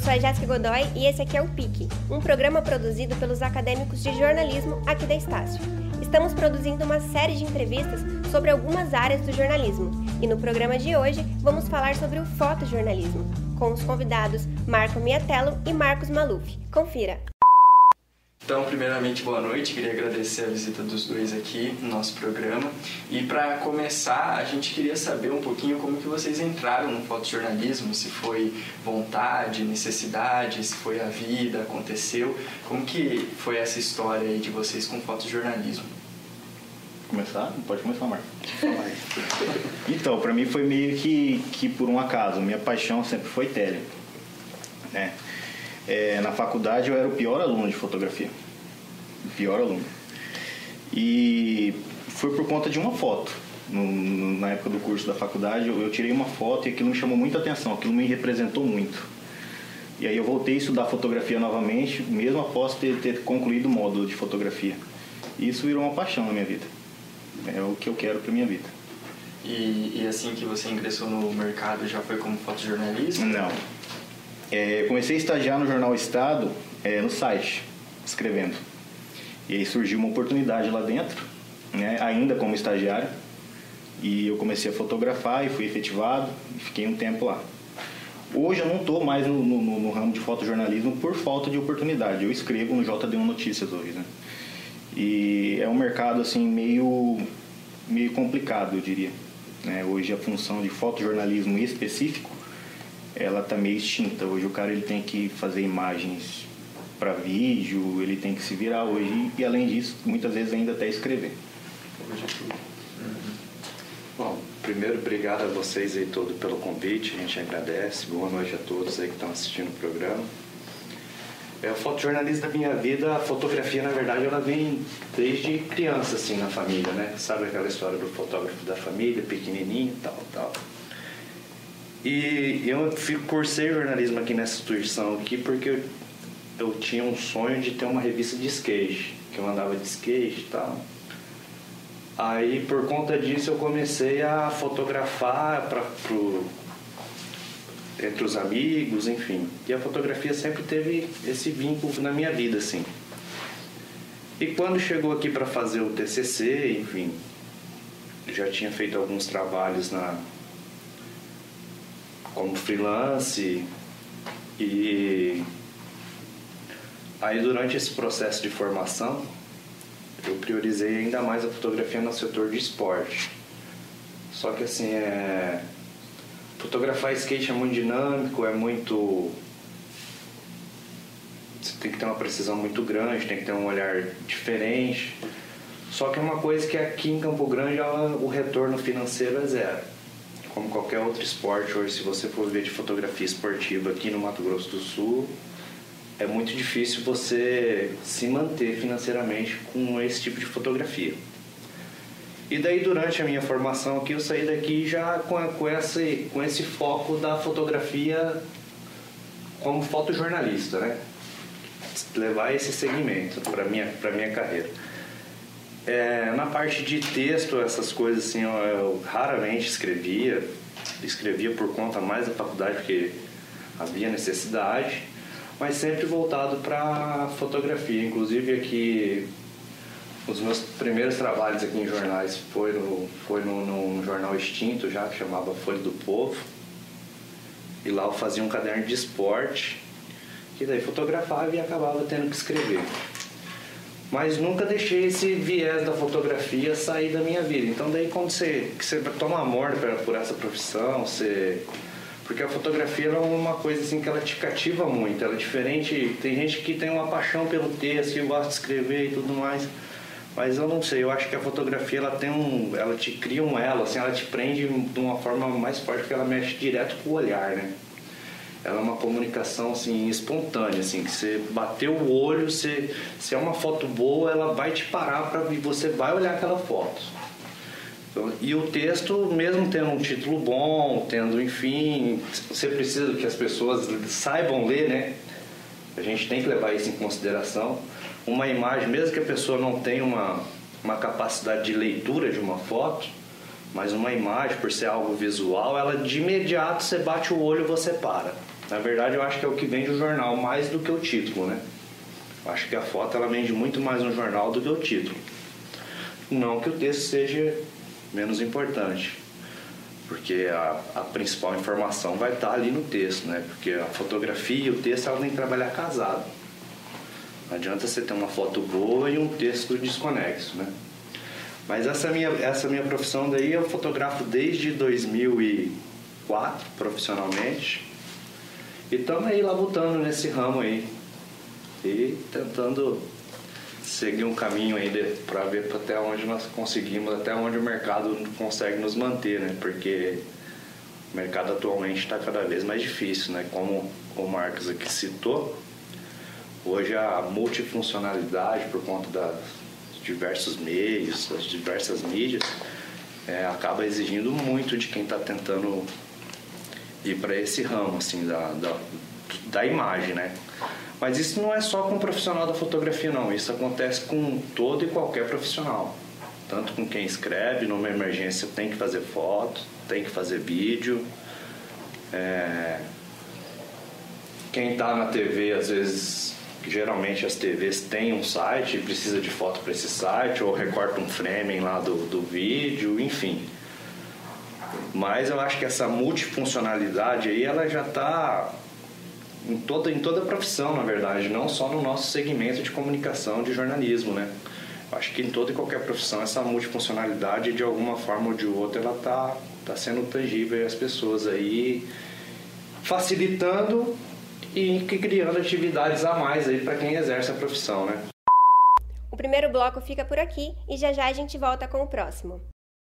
sou a Jéssica Godoy e esse aqui é o PIC, um programa produzido pelos acadêmicos de jornalismo aqui da Estácio. Estamos produzindo uma série de entrevistas sobre algumas áreas do jornalismo e no programa de hoje vamos falar sobre o fotojornalismo, com os convidados Marco Miatello e Marcos Maluf. Confira! Então, primeiramente, boa noite. Queria agradecer a visita dos dois aqui no nosso programa. E para começar, a gente queria saber um pouquinho como que vocês entraram no fotojornalismo, se foi vontade, necessidade, se foi a vida, aconteceu. Como que foi essa história aí de vocês com fotojornalismo? Começar? Pode começar, Marco. então, para mim foi meio que, que por um acaso. Minha paixão sempre foi tele. Né? É, na faculdade eu era o pior aluno de fotografia. O pior aluno. E foi por conta de uma foto. No, no, na época do curso da faculdade, eu, eu, tirei uma foto e aquilo me chamou muita atenção, aquilo me representou muito. E aí eu voltei a estudar fotografia novamente, mesmo após ter, ter concluído o módulo de fotografia. E isso virou uma paixão na minha vida. É o que eu quero para minha vida. E, e assim que você ingressou no mercado, já foi como fotojornalista? Não. É, comecei a estagiar no Jornal Estado, é, no site, escrevendo. E aí surgiu uma oportunidade lá dentro, né, ainda como estagiário. E eu comecei a fotografar e fui efetivado e fiquei um tempo lá. Hoje eu não estou mais no, no, no, ramo de fotojornalismo por falta de oportunidade. Eu escrevo no JD1 Notícias hoje, né? E é um mercado assim meio, meio complicado, eu diria. Né? Hoje a função de fotojornalismo específico ela tá meio extinta. Hoje o cara ele tem que fazer imagens para vídeo, ele tem que se virar hoje e além disso, muitas vezes ainda até escrever. Bom, primeiro obrigado a vocês aí todo pelo convite, a gente agradece. Boa noite a todos aí que estão assistindo o programa. É o fotojornalista da minha vida, a fotografia na verdade ela vem desde criança assim na família, né? Sabe aquela história do fotógrafo da família, pequenininho, tal, tal. E eu cursei jornalismo aqui nessa instituição aqui porque eu, eu tinha um sonho de ter uma revista de skate, que eu andava de skate e tal. Aí por conta disso eu comecei a fotografar para pro entre os amigos, enfim. E a fotografia sempre teve esse vínculo na minha vida, assim. E quando chegou aqui para fazer o TCC, enfim, já tinha feito alguns trabalhos na como freelance e aí durante esse processo de formação eu priorizei ainda mais a fotografia no setor de esporte. Só que assim é fotografar skate é muito dinâmico, é muito você tem que ter uma precisão muito grande, tem que ter um olhar diferente. Só que é uma coisa que aqui em Campo Grande ela, o retorno financeiro é zero como qualquer outro esporte hoje, se você for ver de fotografia esportiva aqui no Mato Grosso do Sul, é muito difícil você se manter financeiramente com esse tipo de fotografia. E daí durante a minha formação aqui eu saí daqui já com, com, esse, com esse foco da fotografia como fotojornalista, né? Levar esse segmento para minha para minha carreira. É, na parte de texto, essas coisas assim, eu, eu, raramente escrevia. Escrevia por conta mais da faculdade, porque havia necessidade, mas sempre voltado para fotografia. Inclusive aqui, os meus primeiros trabalhos aqui em jornais foi no, foi no, num jornal extinto já, que chamava Folha do Povo. E lá eu fazia um caderno de esporte, que daí fotografava e acabava tendo que escrever mas nunca deixei esse viés da fotografia sair da minha vida. Então daí quando você, você toma amor por essa profissão, você porque a fotografia é uma coisa assim que ela te cativa muito, ela é diferente, tem gente que tem uma paixão pelo texto, que gosta de escrever e tudo mais. Mas eu não sei, eu acho que a fotografia ela tem um, ela te cria um elo, assim, ela te prende de uma forma mais forte porque ela mexe direto com o olhar, né? Ela é uma comunicação assim espontânea assim que você bateu o olho você se é uma foto boa ela vai te parar para você vai olhar aquela foto. Então, e o texto mesmo tendo um título bom tendo enfim você precisa que as pessoas saibam ler né? A gente tem que levar isso em consideração. Uma imagem mesmo que a pessoa não tenha uma uma capacidade de leitura de uma foto mas uma imagem por ser algo visual ela de imediato você bate o olho e você para Na verdade, eu acho que é o que vende o jornal mais do que o título, né? Eu acho que a foto ela vende muito mais no jornal do que o título. Não que o texto seja menos importante, porque a, a principal informação vai estar ali no texto, né? Porque a fotografia e o texto ela tem que trabalhar casado. Não adianta você ter uma foto boa e um texto desconexo, né? Mas essa minha, essa minha profissão daí eu fotografo desde 2004 profissionalmente. E estamos aí labutando nesse ramo aí. E tentando seguir um caminho aí para ver até onde nós conseguimos, até onde o mercado consegue nos manter, né? Porque o mercado atualmente está cada vez mais difícil, né? Como o Marcos aqui citou, hoje a multifuncionalidade por conta das diversos meios, das diversas mídias, é, acaba exigindo muito de quem está tentando ir para esse ramo assim da, da, da imagem, né? Mas isso não é só com o profissional da fotografia, não. Isso acontece com todo e qualquer profissional. Tanto com quem escreve, numa emergência tem que fazer foto, tem que fazer vídeo. É... Quem está na TV, às vezes, geralmente as TVs têm um site e precisa de foto para esse site, ou recorta um framing lá do, do vídeo, enfim. Mas eu acho que essa multifuncionalidade aí, ela já está em toda, em toda a profissão, na verdade, não só no nosso segmento de comunicação, de jornalismo, né? Acho que em toda e qualquer profissão essa multifuncionalidade, de alguma forma ou de outra, ela tá, tá sendo tangível às pessoas aí, facilitando e criando atividades a mais aí para quem exerce a profissão, né? O primeiro bloco fica por aqui e já já a gente volta com o próximo.